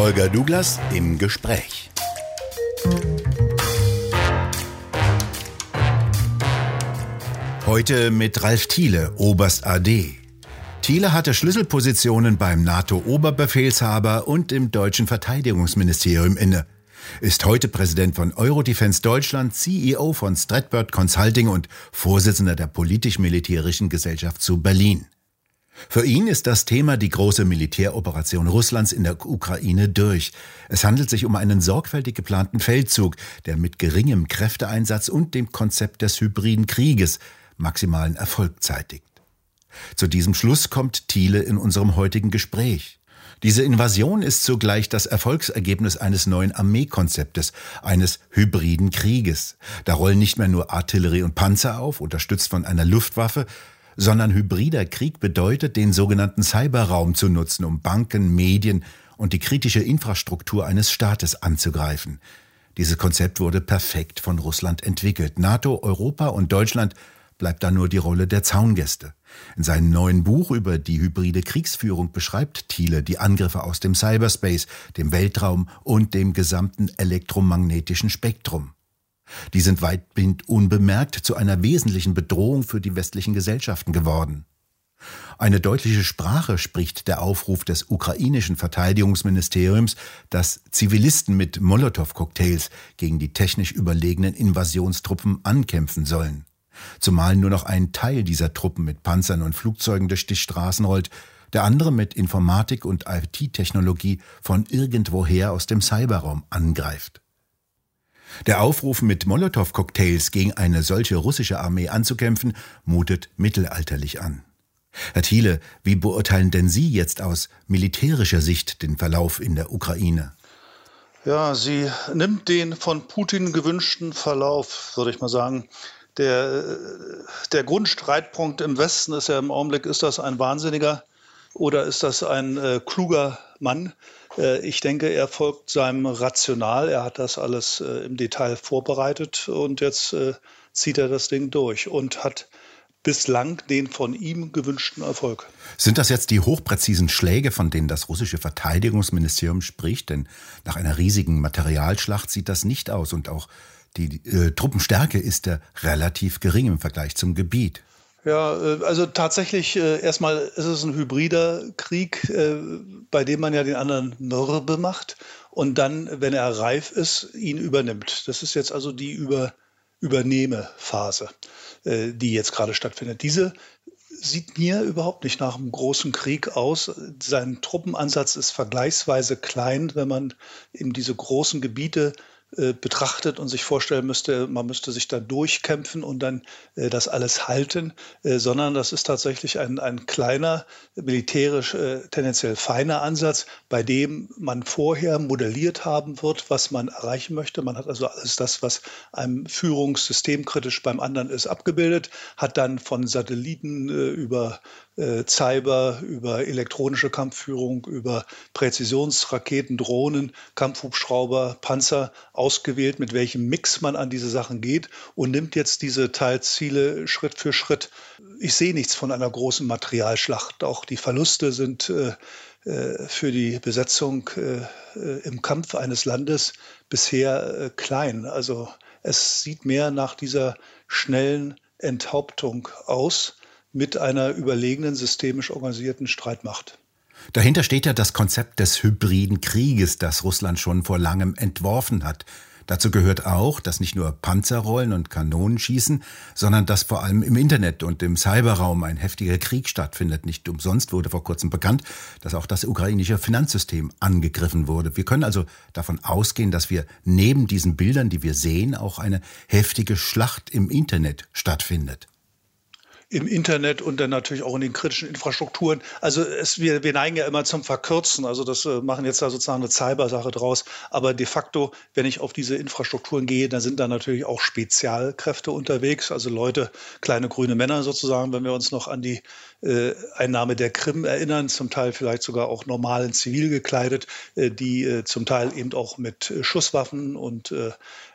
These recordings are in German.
Holger Douglas im Gespräch. Heute mit Ralf Thiele, Oberst AD. Thiele hatte Schlüsselpositionen beim NATO-Oberbefehlshaber und im deutschen Verteidigungsministerium inne. Ist heute Präsident von Eurodefense Deutschland, CEO von Stratbird Consulting und Vorsitzender der politisch-militärischen Gesellschaft zu Berlin. Für ihn ist das Thema die große Militäroperation Russlands in der Ukraine durch. Es handelt sich um einen sorgfältig geplanten Feldzug, der mit geringem Kräfteeinsatz und dem Konzept des hybriden Krieges maximalen Erfolg zeitigt. Zu diesem Schluss kommt Thiele in unserem heutigen Gespräch. Diese Invasion ist zugleich das Erfolgsergebnis eines neuen Armeekonzeptes, eines hybriden Krieges. Da rollen nicht mehr nur Artillerie und Panzer auf, unterstützt von einer Luftwaffe, sondern hybrider Krieg bedeutet, den sogenannten Cyberraum zu nutzen, um Banken, Medien und die kritische Infrastruktur eines Staates anzugreifen. Dieses Konzept wurde perfekt von Russland entwickelt. NATO, Europa und Deutschland bleibt da nur die Rolle der Zaungäste. In seinem neuen Buch über die hybride Kriegsführung beschreibt Thiele die Angriffe aus dem Cyberspace, dem Weltraum und dem gesamten elektromagnetischen Spektrum. Die sind weitgehend unbemerkt zu einer wesentlichen Bedrohung für die westlichen Gesellschaften geworden. Eine deutliche Sprache spricht der Aufruf des ukrainischen Verteidigungsministeriums, dass Zivilisten mit Molotow-Cocktails gegen die technisch überlegenen Invasionstruppen ankämpfen sollen. Zumal nur noch ein Teil dieser Truppen mit Panzern und Flugzeugen durch die Straßen rollt, der andere mit Informatik und IT-Technologie von irgendwoher aus dem Cyberraum angreift. Der Aufruf, mit Molotow-Cocktails gegen eine solche russische Armee anzukämpfen, mutet mittelalterlich an. Herr Thiele, wie beurteilen denn Sie jetzt aus militärischer Sicht den Verlauf in der Ukraine? Ja, sie nimmt den von Putin gewünschten Verlauf, würde ich mal sagen. Der, der Grundstreitpunkt im Westen ist ja im Augenblick, ist das ein Wahnsinniger oder ist das ein äh, kluger Mann? Äh, ich denke, er folgt seinem Rational. Er hat das alles äh, im Detail vorbereitet und jetzt äh, zieht er das Ding durch und hat bislang den von ihm gewünschten Erfolg. Sind das jetzt die hochpräzisen Schläge, von denen das russische Verteidigungsministerium spricht? Denn nach einer riesigen Materialschlacht sieht das nicht aus und auch die äh, Truppenstärke ist ja relativ gering im Vergleich zum Gebiet. Ja, äh, also tatsächlich äh, erstmal ist es ein hybrider Krieg, äh, bei dem man ja den anderen mürbe macht und dann, wenn er reif ist, ihn übernimmt. Das ist jetzt also die Über Übernehmephase, die jetzt gerade stattfindet. Diese sieht mir überhaupt nicht nach einem großen Krieg aus. Sein Truppenansatz ist vergleichsweise klein, wenn man eben diese großen Gebiete äh, betrachtet und sich vorstellen müsste, man müsste sich da durchkämpfen und dann äh, das alles halten, äh, sondern das ist tatsächlich ein, ein kleiner, militärisch äh, tendenziell feiner Ansatz, bei dem man vorher modelliert haben wird, was man erreichen möchte. Man hat also alles das, was einem Führungssystemkritisch beim anderen ist, abgebildet, hat dann von Satelliten äh, über äh, Cyber, über elektronische Kampfführung, über Präzisionsraketen, Drohnen, Kampfhubschrauber, Panzer ausgewählt, mit welchem Mix man an diese Sachen geht und nimmt jetzt diese Teilziele Schritt für Schritt. Ich sehe nichts von einer großen Materialschlacht. Auch die Verluste sind äh, äh für die Besetzung äh, äh, im Kampf eines Landes bisher äh, klein. Also es sieht mehr nach dieser schnellen Enthauptung aus mit einer überlegenen, systemisch organisierten Streitmacht. Dahinter steht ja das Konzept des hybriden Krieges, das Russland schon vor langem entworfen hat. Dazu gehört auch, dass nicht nur Panzerrollen und Kanonen schießen, sondern dass vor allem im Internet und im Cyberraum ein heftiger Krieg stattfindet. Nicht umsonst wurde vor kurzem bekannt, dass auch das ukrainische Finanzsystem angegriffen wurde. Wir können also davon ausgehen, dass wir neben diesen Bildern, die wir sehen, auch eine heftige Schlacht im Internet stattfindet im Internet und dann natürlich auch in den kritischen Infrastrukturen. Also es, wir, wir neigen ja immer zum Verkürzen. Also das äh, machen jetzt da sozusagen eine Cybersache draus. Aber de facto, wenn ich auf diese Infrastrukturen gehe, dann sind da natürlich auch Spezialkräfte unterwegs. Also Leute, kleine grüne Männer sozusagen, wenn wir uns noch an die Einnahme der Krim erinnern, zum Teil vielleicht sogar auch normal in Zivil gekleidet, äh, die äh, zum Teil eben auch mit äh, Schusswaffen und äh,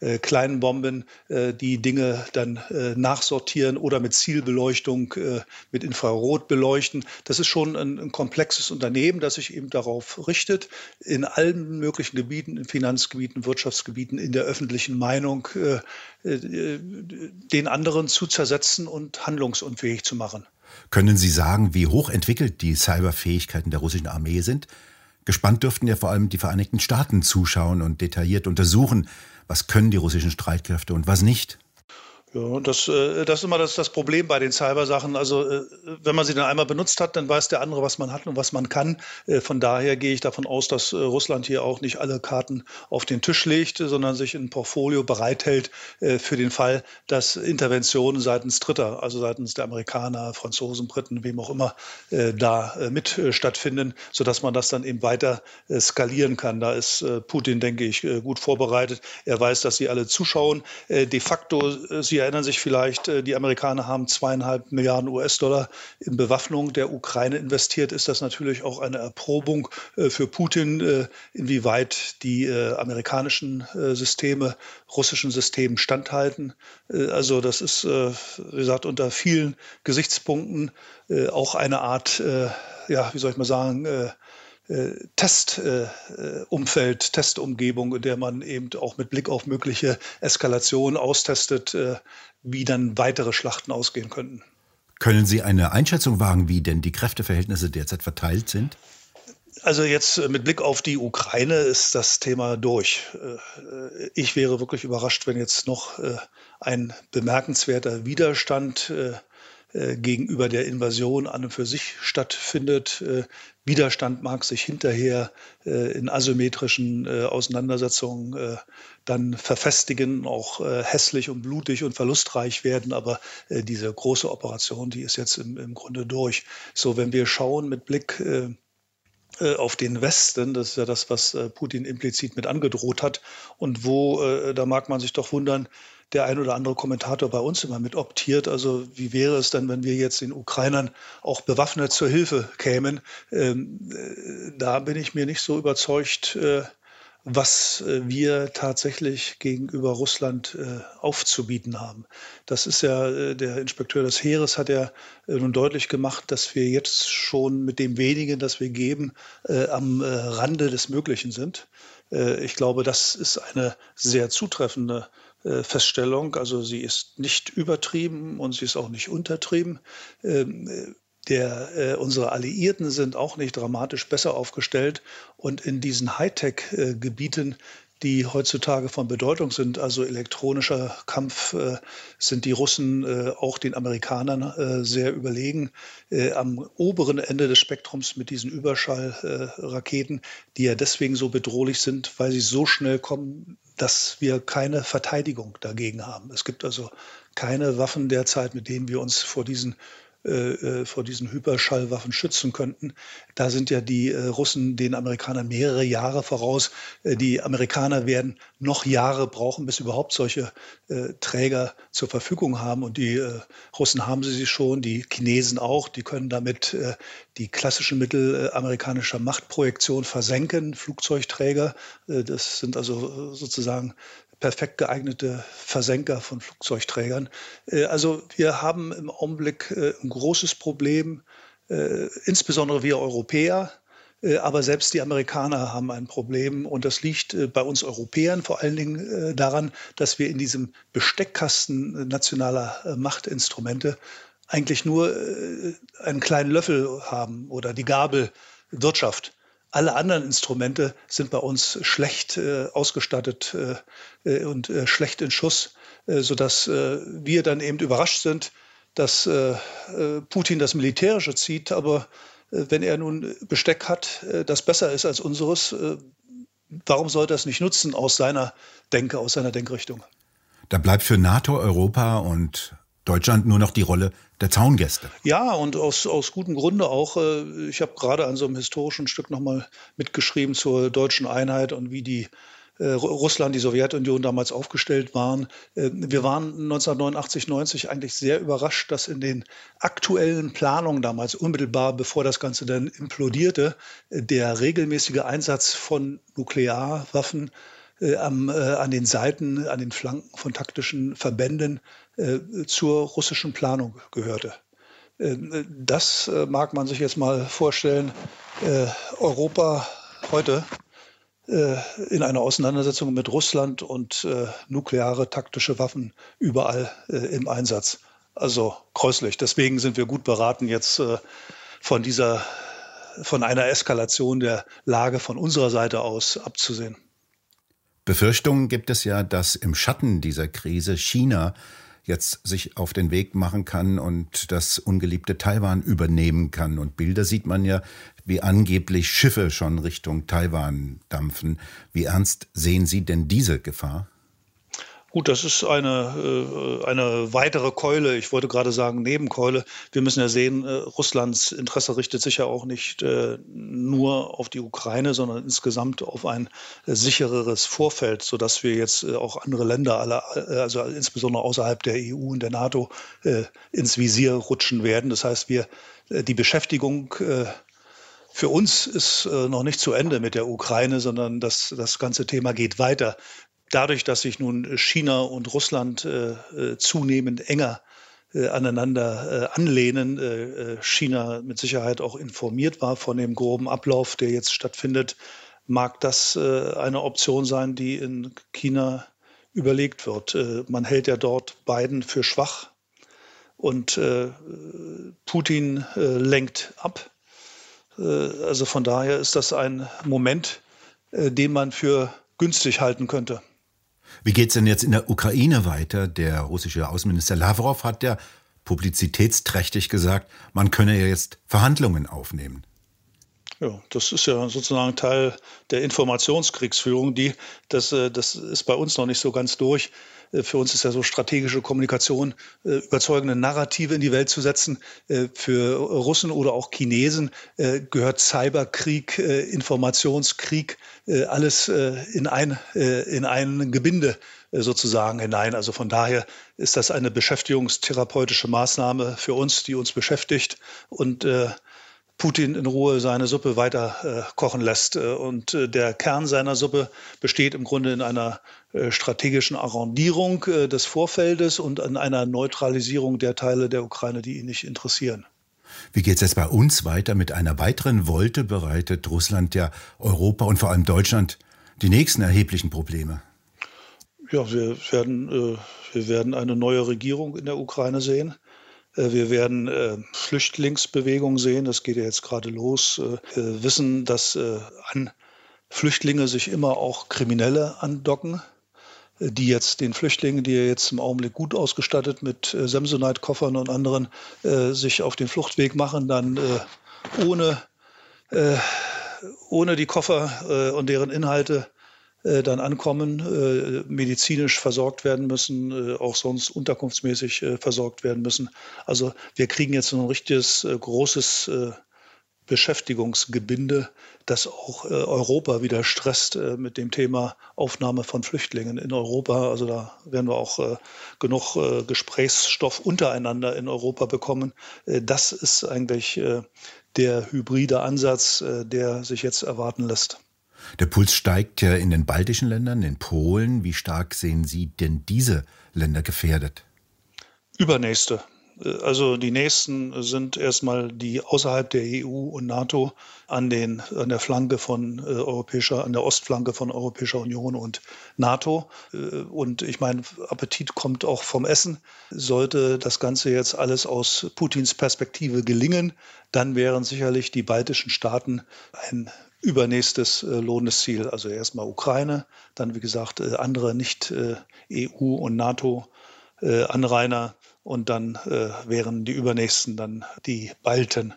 äh, kleinen Bomben die Dinge dann nachsortieren oder mit Zielbeleuchtung Beleuchtung, äh, mit Infrarot beleuchten. Das ist schon ein, ein, komplexes Unternehmen, das sich eben darauf richtet, in allen möglichen Gebieten, in Finanzgebieten, Wirtschaftsgebieten, in der öffentlichen Meinung, äh, äh, den anderen zu zersetzen und handlungsunfähig zu machen. Können Sie sagen, wie hochentwickelt die Cyberfähigkeiten der russischen Armee sind? Gespannt dürften ja vor allem die Vereinigten Staaten zuschauen und detailliert untersuchen, was können die russischen Streitkräfte und was nicht. Ja, das, äh, das ist immer das, das Problem bei den Cybersachen. Also äh, wenn man sie dann einmal benutzt hat, dann weiß der andere, was man hat und was man kann. Äh, von daher gehe ich davon aus, dass Russland hier auch nicht alle Karten auf den Tisch legt, sondern sich ein Portfolio bereithält für den Fall, dass Interventionen seitens Dritter, also seitens der Amerikaner, Franzosen, Briten, wem auch immer, da mit stattfinden, sodass man das dann eben weiter skalieren kann. Da ist Putin, denke ich, gut vorbereitet. Er weiß, dass sie alle zuschauen. De facto sie erinnern sich vielleicht, äh, die Amerikaner haben zweieinhalb Milliarden US-Dollar in Bewaffnung der Ukraine investiert. Ist das natürlich auch eine Erprobung äh, für Putin, äh, inwieweit die amerikanischen Systeme russischen Systemen standhalten. Also das ist, wie gesagt, unter vielen Gesichtspunkten auch eine Art, ja, wie soll ich mal sagen, Testumfeld, äh, Testumgebung, in der man eben auch mit Blick auf mögliche Eskalationen austestet, äh, wie dann weitere Schlachten ausgehen könnten. Können Sie eine Einschätzung wagen, wie denn die Kräfteverhältnisse derzeit verteilt sind? Also jetzt mit Blick auf die Ukraine ist das Thema durch. Ich wäre wirklich überrascht, wenn jetzt noch ein bemerkenswerter Widerstand äh, gegenüber der Invasion an und für sich stattfindet. Äh, Widerstand mag sich hinterher äh, in asymmetrischen Auseinandersetzungen dann verfestigen, auch hässlich und blutig und verlustreich werden. Aber diese große Operation, die ist jetzt im, im Grunde durch. So, wenn wir schauen mit Blick auf den Westen, das ist ja das, was Putin implizit mit angedroht hat, und wo, da mag man sich doch wundern, der ein oder andere Kommentator bei uns immer mit optiert. Also wie wäre es dann, wenn wir jetzt den Ukrainern auch bewaffnet zur Hilfe kämen? Ähm, äh, da bin ich mir nicht so überzeugt, äh, was äh, wir tatsächlich gegenüber Russland äh, aufzubieten haben. Das ist ja, äh, der Inspekteur des Heeres hat ja nun deutlich gemacht, dass wir jetzt schon mit dem wenigen, das wir geben, am Rande des Möglichen sind. ich glaube, das ist eine sehr zutreffende Feststellung. Also sie ist nicht übertrieben und sie ist auch nicht untertrieben. Äh, der, äh, unsere Alliierten sind auch nicht dramatisch besser aufgestellt. Und in diesen Hightech-Gebieten, die heutzutage von Bedeutung sind, also elektronischer Kampf, äh, sind die Russen äh, auch den Amerikanern äh, sehr überlegen. am oberen Ende des Spektrums mit diesen Überschallraketen, die ja deswegen so bedrohlich sind, weil sie so schnell kommen, dass wir keine Verteidigung dagegen haben. Es gibt also keine Waffen derzeit, mit denen wir uns vor diesen äh, äh, vor diesen Hyperschallwaffen schützen könnten. Da sind ja die äh, Russen den Amerikanern mehrere Jahre voraus. Die Amerikaner werden noch Jahre brauchen, bis überhaupt solche Träger zur Verfügung haben. Und die Russen haben sie schon, die Chinesen auch. Die können damit die klassischen Mittel amerikanischer Machtprojektion versenken, Flugzeugträger. das sind also sozusagen perfekt geeignete Versenker von Flugzeugträgern. Äh, also wir haben im Augenblick äh, ein großes Problem, äh, insbesondere wir Europäer. Aber selbst die Amerikaner haben ein Problem und das liegt bei uns Europäern vor allen Dingen daran, dass wir in diesem Besteckkasten nationaler Machtinstrumente eigentlich nur einen kleinen Löffel haben oder die Gabel Wirtschaft. Alle anderen Instrumente sind bei uns schlecht äh, ausgestattet äh, äh und äh, schlecht in Schuss, äh, sodass äh, wir dann eben überrascht sind, dass Putin das Militärische zieht. Aber wenn er nun Besteck hat, das besser ist als unseres, warum sollte er es nicht nutzen aus seiner Denke, aus seiner Denkrichtung? Da bleibt für NATO, Europa und Deutschland nur noch die Rolle der Zaungäste. Ja, und aus, aus gutem Grunde auch. Äh, ich habe gerade an so einem historischen Stück nochmal mitgeschrieben zur deutschen Einheit und wie die äh, Russland, die Sowjetunion damals aufgestellt waren. Äh, wir waren 1989, 90 eigentlich sehr überrascht, dass in den aktuellen Planungen damals, unmittelbar bevor das Ganze dann implodierte, der regelmäßige Einsatz von Nuklearwaffen äh, am, äh, an den Seiten, an den Flanken von taktischen Verbänden äh, zur russischen Planung gehörte. Das mag man sich jetzt mal vorstellen. Europa heute in einer Auseinandersetzung mit Russland und nukleare taktische Waffen überall im Einsatz. Also kreuzlich. Deswegen sind wir gut beraten, jetzt von dieser, von einer Eskalation der Lage von unserer Seite aus abzusehen. Befürchtungen gibt es ja, dass im Schatten dieser Krise China jetzt sich auf den Weg machen kann und das ungeliebte Taiwan übernehmen kann. Und Bilder sieht man ja, wie angeblich Schiffe schon Richtung Taiwan dampfen. Wie ernst sehen Sie denn diese Gefahr? Gut, das ist eine, äh, eine weitere Keule. Ich wollte gerade sagen Nebenkeule. Wir müssen ja sehen, äh, Russlands Interesse richtet sich ja auch nicht äh, nur auf die Ukraine, sondern insgesamt auf ein sichereres Vorfeld, sodass wir jetzt auch andere Länder, alle, also insbesondere außerhalb der EU und der NATO, ins Visier rutschen werden. Das heißt, wir die Beschäftigung für uns ist noch nicht zu Ende mit der Ukraine, sondern das, das ganze Thema geht weiter dadurch, dass sich nun China und Russland äh, äh zunehmend enger äh, aneinander äh, anlehnen, äh, äh, China mit Sicherheit auch informiert war von dem groben Ablauf, der jetzt stattfindet, mag das eine Option sein, die in China überlegt wird. man hält ja dort Biden für schwach und Putin lenkt ab. also von daher ist das ein Moment, den man für günstig halten könnte. Wie geht es denn jetzt in der Ukraine weiter? Der russische Außenminister Lavrov hat ja publizitätsträchtig gesagt, man könne ja jetzt Verhandlungen aufnehmen. Ja, das ist ja sozusagen Teil der Informationskriegsführung. Die, das, äh, das ist bei uns noch nicht so ganz durch. Äh, für uns ist ja so strategische Kommunikation, äh, überzeugende Narrative in die Welt zu setzen. Für Russen oder auch Chinesen gehört Cyberkrieg, Informationskrieg, alles in ein, in ein Gebinde sozusagen hinein. Also von daher ist das eine beschäftigungstherapeutische Maßnahme für uns, die uns beschäftigt und Putin in Ruhe seine Suppe weiter äh, kochen lässt. Äh, und äh, der Kern seiner Suppe besteht im Grunde in einer äh, strategischen Arrondierung äh, des Vorfeldes und in einer Neutralisierung der Teile der Ukraine, die ihn nicht interessieren. Wie geht es jetzt bei uns weiter? Mit einer weiteren Wolte bereitet Russland ja Europa und vor allem Deutschland die nächsten erheblichen Probleme. Ja, wir werden, äh, wir werden eine neue Regierung in der Ukraine sehen. Äh, wir werden äh, Flüchtlingsbewegungen sehen, das geht ja jetzt gerade los. Äh, wir wissen, dass an Flüchtlinge sich immer auch Kriminelle andocken, die jetzt den Flüchtlingen, die ja jetzt im Augenblick gut ausgestattet mit äh, Samsonite-Koffern und anderen sich auf den Fluchtweg machen, dann ohne, ohne die Koffer und deren Inhalte dann ankommen, äh, medizinisch versorgt werden müssen, äh, auch sonst unterkunftsmäßig äh, versorgt werden müssen. Also wir kriegen jetzt ein richtiges äh, großes äh, Beschäftigungsgebinde, das auch Europa wieder stresst mit dem Thema Aufnahme von Flüchtlingen in Europa. Also da werden wir auch genug Gesprächsstoff untereinander in Europa bekommen. das ist eigentlich der hybride Ansatz, der sich jetzt erwarten lässt. Der Puls steigt ja in den baltischen Ländern, in Polen. Wie stark sehen Sie denn diese Länder gefährdet? Übernächste. Also die nächsten sind erstmal die außerhalb der EU und NATO an, den, an der Flanke von äh, europäischer, an der Ostflanke von Europäischer Union und NATO. Äh, und ich meine, Appetit kommt auch vom Essen. Sollte das Ganze jetzt alles aus Putins Perspektive gelingen, dann wären sicherlich die baltischen Staaten ein übernächstes äh, lohnendes Ziel. Also erstmal Ukraine, dann wie gesagt äh, andere nicht äh, EU und NATO äh, und dann äh, wären die übernächsten dann die Balten.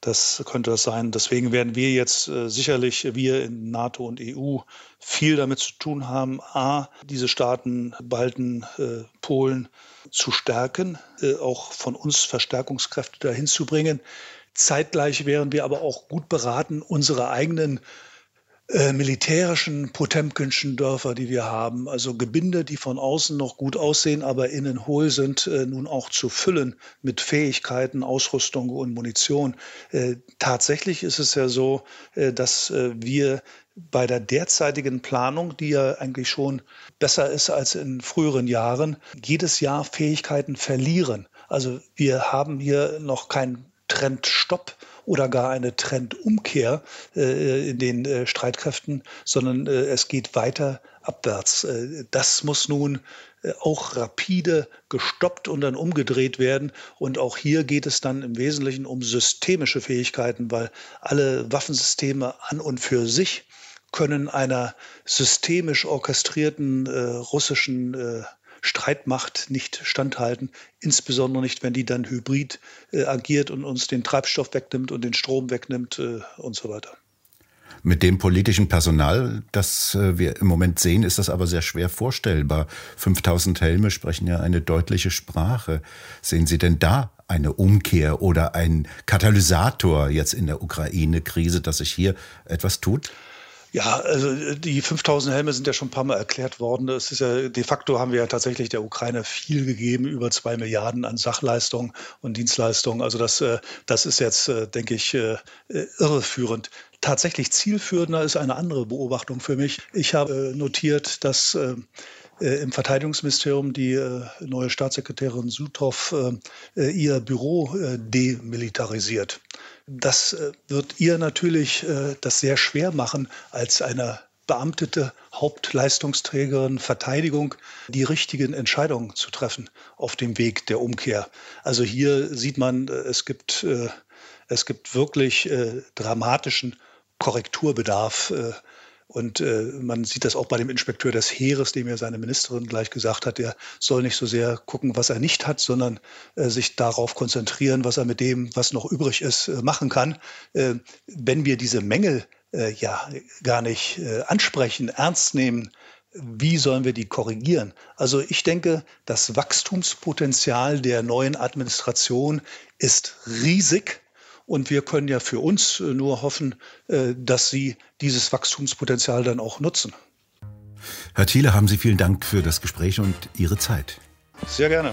Das könnte das sein. Deswegen werden wir jetzt äh, sicherlich, wir in NATO und EU, viel damit zu tun haben, a, diese Staaten, Balten, äh, Polen zu stärken, äh, auch von uns Verstärkungskräfte dahin zu bringen, Zeitgleich wären wir aber auch gut beraten, unsere eigenen äh, militärischen Potemkinschen Dörfer, die wir haben, also Gebinde, die von außen noch gut aussehen, aber innen hohl sind, äh, nun auch zu füllen mit Fähigkeiten, Ausrüstung und Munition. Äh, tatsächlich ist es ja so, dass wir bei der derzeitigen Planung, die ja eigentlich schon besser ist als in früheren Jahren, jedes Jahr Fähigkeiten verlieren. Also wir haben hier noch keinen Trendstopp oder gar eine Trendumkehr äh, in den äh, Streitkräften, sondern äh, es geht weiter abwärts. Das muss nun auch rapide gestoppt und dann umgedreht werden. Und auch hier geht es dann im Wesentlichen um systemische Fähigkeiten, weil alle Waffensysteme an und für sich können einer systemisch orchestrierten äh, russischen äh, Streitmacht nicht standhalten, insbesondere nicht, wenn die dann hybrid äh, agiert und uns den Treibstoff wegnimmt und den Strom wegnimmt äh, und so weiter. Mit dem politischen Personal, das äh, wir im Moment sehen, ist das aber sehr schwer vorstellbar. 5000 Helme sprechen ja eine deutliche Sprache. Sehen Sie denn da eine Umkehr oder ein Katalysator jetzt in der Ukraine-Krise, dass sich hier etwas tut? Ja, also die 5000 Helme sind ja schon ein paar Mal erklärt worden. Es ist ja, de facto haben wir ja tatsächlich der Ukraine viel gegeben, über zwei Milliarden an Sachleistungen und Dienstleistungen. Also das, äh, das ist jetzt, äh, denke ich, äh, irreführend. Tatsächlich zielführender ist eine andere Beobachtung für mich. Ich habe notiert, dass im Verteidigungsministerium die neue Staatssekretärin Suthoff ihr Büro demilitarisiert. Das äh, wird ihr natürlich äh, das sehr schwer machen, als eine beamtete Hauptleistungsträgerin Verteidigung die richtigen Entscheidungen zu treffen auf dem Weg der Umkehr. Also hier sieht man, äh, es gibt, es gibt wirklich dramatischen Korrekturbedarf und äh, man sieht das auch bei dem Inspekteur des Heeres, dem ja seine Ministerin gleich gesagt hat, er soll nicht so sehr gucken, was er nicht hat, sondern äh, sich darauf konzentrieren, was er mit dem, was noch übrig ist, äh, machen kann. Äh, wenn wir diese Mängel äh, ja gar nicht äh, ansprechen, ernst nehmen, wie sollen wir die korrigieren? Also ich denke, das Wachstumspotenzial der neuen Administration ist riesig. Und wir können ja für uns äh, nur hoffen, äh, dass Sie dieses Wachstumspotenzial dann auch nutzen. Herr Thiele, haben Sie vielen Dank für das Gespräch und Ihre Zeit. Sehr gerne.